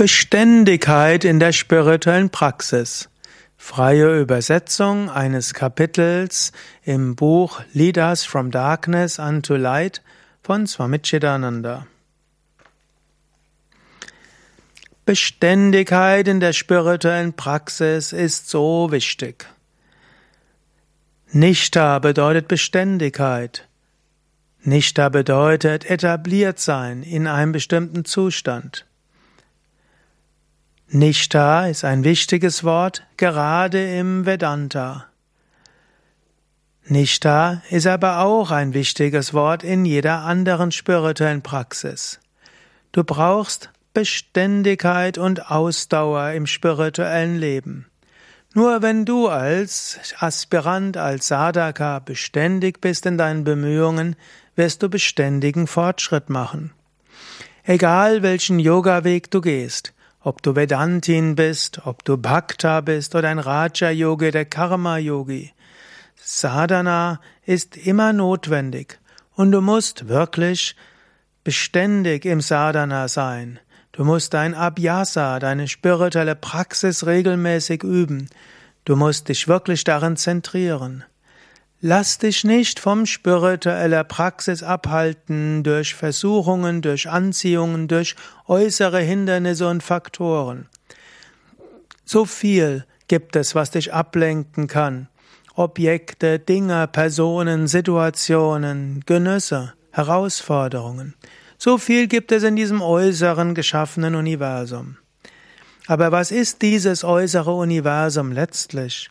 Beständigkeit in der spirituellen Praxis. Freie Übersetzung eines Kapitels im Buch Leaders from Darkness unto Light von Swami Chidananda. Beständigkeit in der spirituellen Praxis ist so wichtig. Nishta bedeutet Beständigkeit. Nishta bedeutet etabliert sein in einem bestimmten Zustand. Nishta ist ein wichtiges Wort, gerade im Vedanta. Nishta ist aber auch ein wichtiges Wort in jeder anderen spirituellen Praxis. Du brauchst Beständigkeit und Ausdauer im spirituellen Leben. Nur wenn du als Aspirant, als Sadhaka beständig bist in deinen Bemühungen, wirst du beständigen Fortschritt machen. Egal welchen Yoga-Weg du gehst, ob du Vedantin bist, ob du Bhakta bist oder ein Raja-Yogi, der Karma-Yogi. Sadhana ist immer notwendig und du musst wirklich beständig im Sadhana sein. Du musst dein Abhyasa, deine spirituelle Praxis regelmäßig üben. Du musst dich wirklich darin zentrieren. Lass dich nicht vom spiritueller Praxis abhalten durch Versuchungen, durch Anziehungen, durch äußere Hindernisse und Faktoren. So viel gibt es, was dich ablenken kann. Objekte, Dinge, Personen, Situationen, Genüsse, Herausforderungen. So viel gibt es in diesem äußeren geschaffenen Universum. Aber was ist dieses äußere Universum letztlich?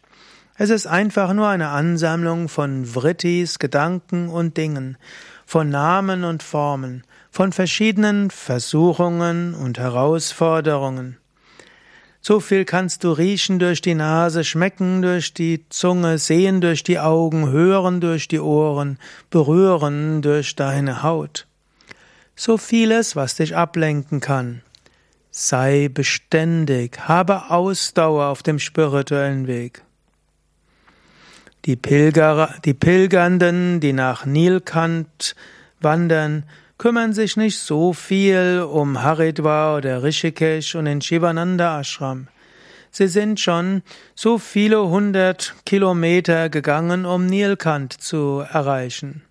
Es ist einfach nur eine Ansammlung von Vrittis, Gedanken und Dingen, von Namen und Formen, von verschiedenen Versuchungen und Herausforderungen. So viel kannst du riechen durch die Nase, schmecken durch die Zunge, sehen durch die Augen, hören durch die Ohren, berühren durch deine Haut. So vieles, was dich ablenken kann. Sei beständig, habe Ausdauer auf dem spirituellen Weg. Die Pilger, die Pilgernden, die nach Nilkant wandern, kümmern sich nicht so viel um Haridwar oder Rishikesh und den Shivananda Ashram. Sie sind schon so viele hundert Kilometer gegangen, um Nilkant zu erreichen.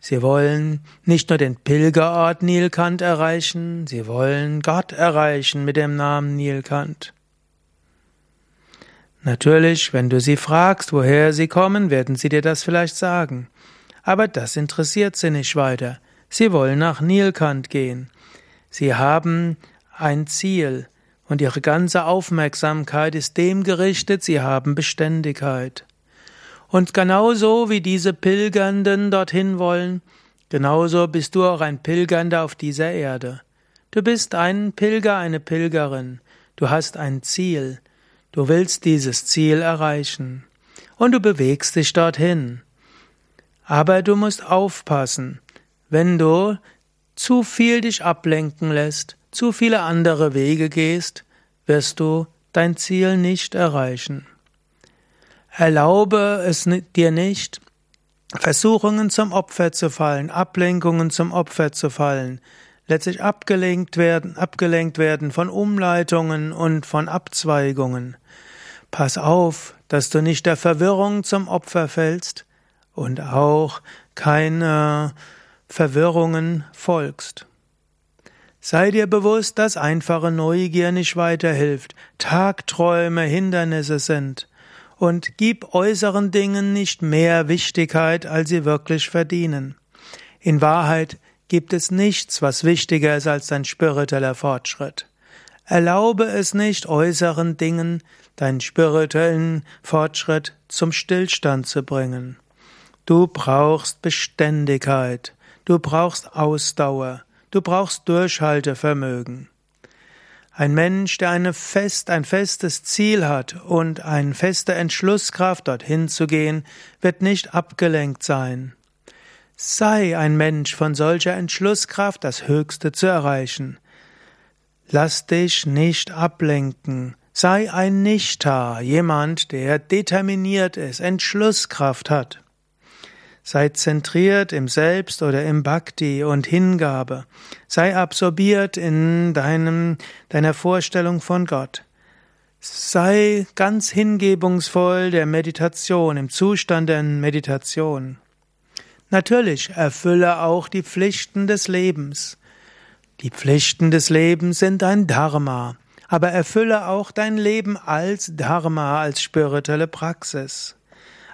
Sie wollen nicht nur den Pilgerort Nilkant erreichen, sie wollen Gott erreichen mit dem Namen Nilkant. Natürlich, wenn du sie fragst, woher sie kommen, werden sie dir das vielleicht sagen. Aber das interessiert sie nicht weiter. Sie wollen nach Nilkant gehen. Sie haben ein Ziel und ihre ganze Aufmerksamkeit ist dem gerichtet, sie haben Beständigkeit. Und genauso wie diese Pilgernden dorthin wollen, genauso bist du auch ein Pilgernder auf dieser Erde. Du bist ein Pilger, eine Pilgerin. Du hast ein Ziel. Du willst dieses Ziel erreichen und du bewegst dich dorthin. Aber du musst aufpassen, wenn du zu viel dich ablenken lässt, zu viele andere Wege gehst, wirst du dein Ziel nicht erreichen. Erlaube es dir nicht, Versuchungen zum Opfer zu fallen, Ablenkungen zum Opfer zu fallen, letztlich abgelenkt werden, abgelenkt werden von Umleitungen und von Abzweigungen. Pass auf, dass du nicht der Verwirrung zum Opfer fällst und auch keine Verwirrungen folgst. Sei dir bewusst, dass einfache Neugier nicht weiterhilft, Tagträume Hindernisse sind, und gib äußeren Dingen nicht mehr Wichtigkeit, als sie wirklich verdienen. In Wahrheit gibt es nichts, was wichtiger ist als dein spiritueller Fortschritt. Erlaube es nicht, äußeren Dingen deinen spirituellen Fortschritt zum Stillstand zu bringen. Du brauchst Beständigkeit, du brauchst Ausdauer, du brauchst Durchhaltevermögen. Ein Mensch, der eine fest, ein festes Ziel hat und eine feste Entschlusskraft, dorthin zu gehen, wird nicht abgelenkt sein. Sei ein Mensch von solcher Entschlusskraft, das Höchste zu erreichen. Lass dich nicht ablenken. Sei ein Nichtar, jemand, der determiniert ist, Entschlusskraft hat. Sei zentriert im Selbst oder im Bhakti und Hingabe. Sei absorbiert in deinem, deiner Vorstellung von Gott. Sei ganz hingebungsvoll der Meditation, im Zustand der Meditation. Natürlich erfülle auch die Pflichten des Lebens. Die Pflichten des Lebens sind dein Dharma, aber erfülle auch dein Leben als Dharma, als spirituelle Praxis.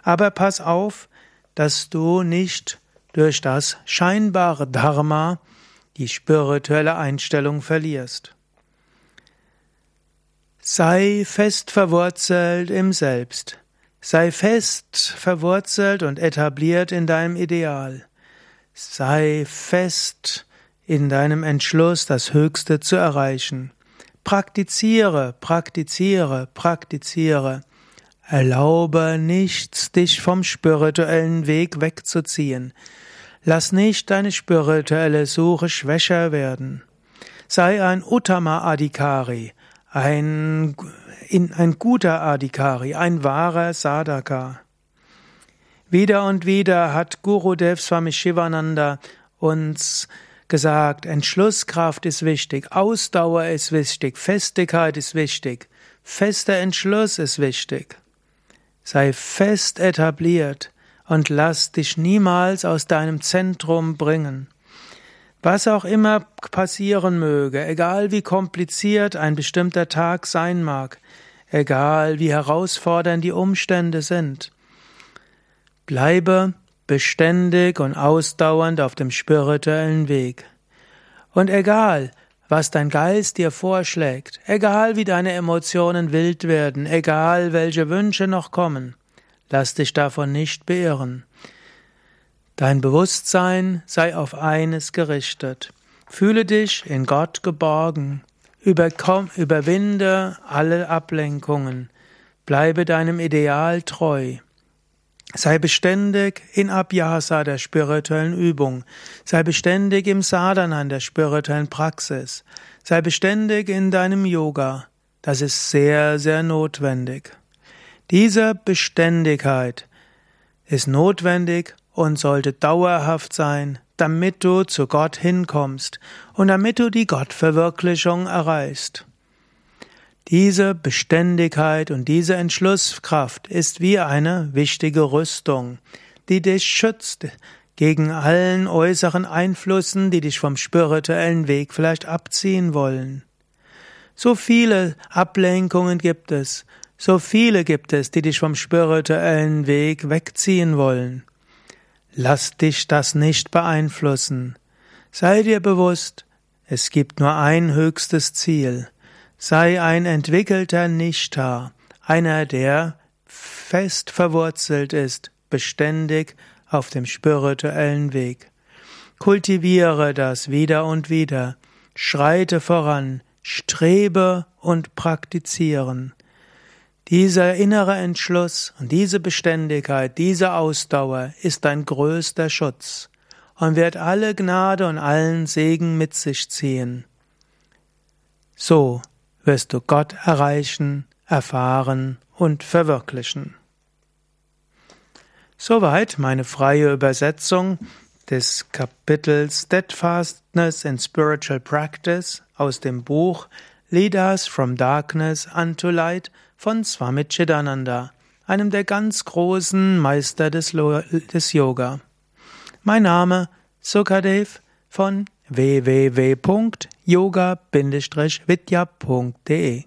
Aber pass auf, dass du nicht durch das scheinbare Dharma die spirituelle Einstellung verlierst. Sei fest verwurzelt im Selbst. Sei fest verwurzelt und etabliert in deinem Ideal. Sei fest in deinem Entschluss, das Höchste zu erreichen. Praktiziere, praktiziere, praktiziere. Erlaube nichts, dich vom spirituellen Weg wegzuziehen. Lass nicht deine spirituelle Suche schwächer werden. Sei ein Uttama Adhikari, ein in ein guter Adhikari, ein wahrer Sadhaka. Wieder und wieder hat Gurudev Swami Shivananda uns gesagt, Entschlusskraft ist wichtig, Ausdauer ist wichtig, Festigkeit ist wichtig, fester Entschluss ist wichtig. Sei fest etabliert und lass dich niemals aus deinem Zentrum bringen. Was auch immer passieren möge, egal wie kompliziert ein bestimmter Tag sein mag, egal wie herausfordernd die Umstände sind, bleibe beständig und ausdauernd auf dem spirituellen Weg. Und egal, was dein Geist dir vorschlägt, egal wie deine Emotionen wild werden, egal welche Wünsche noch kommen, lass dich davon nicht beirren. Dein Bewusstsein sei auf eines gerichtet. Fühle dich in Gott geborgen. Überkomm, überwinde alle Ablenkungen. Bleibe deinem Ideal treu. Sei beständig in Abhyasa der spirituellen Übung. Sei beständig im Sadhana der spirituellen Praxis. Sei beständig in deinem Yoga. Das ist sehr, sehr notwendig. Diese Beständigkeit ist notwendig, und sollte dauerhaft sein, damit du zu Gott hinkommst und damit du die Gottverwirklichung erreichst. Diese Beständigkeit und diese Entschlusskraft ist wie eine wichtige Rüstung, die dich schützt gegen allen äußeren Einflüssen, die dich vom spirituellen Weg vielleicht abziehen wollen. So viele Ablenkungen gibt es, so viele gibt es, die dich vom spirituellen Weg wegziehen wollen. Lass dich das nicht beeinflussen. Sei dir bewusst, es gibt nur ein höchstes Ziel. Sei ein entwickelter Nishta, einer, der fest verwurzelt ist, beständig auf dem spirituellen Weg. Kultiviere das wieder und wieder, schreite voran, strebe und praktizieren. Dieser innere Entschluss und diese Beständigkeit, diese Ausdauer ist dein größter Schutz und wird alle Gnade und allen Segen mit sich ziehen. So wirst du Gott erreichen, erfahren und verwirklichen. Soweit meine freie Übersetzung des Kapitels Steadfastness in Spiritual Practice aus dem Buch Lead Us from Darkness unto Light von Swami Chidananda, einem der ganz großen Meister des, des Yoga. Mein Name Sukadev von www.yoga-vidya.de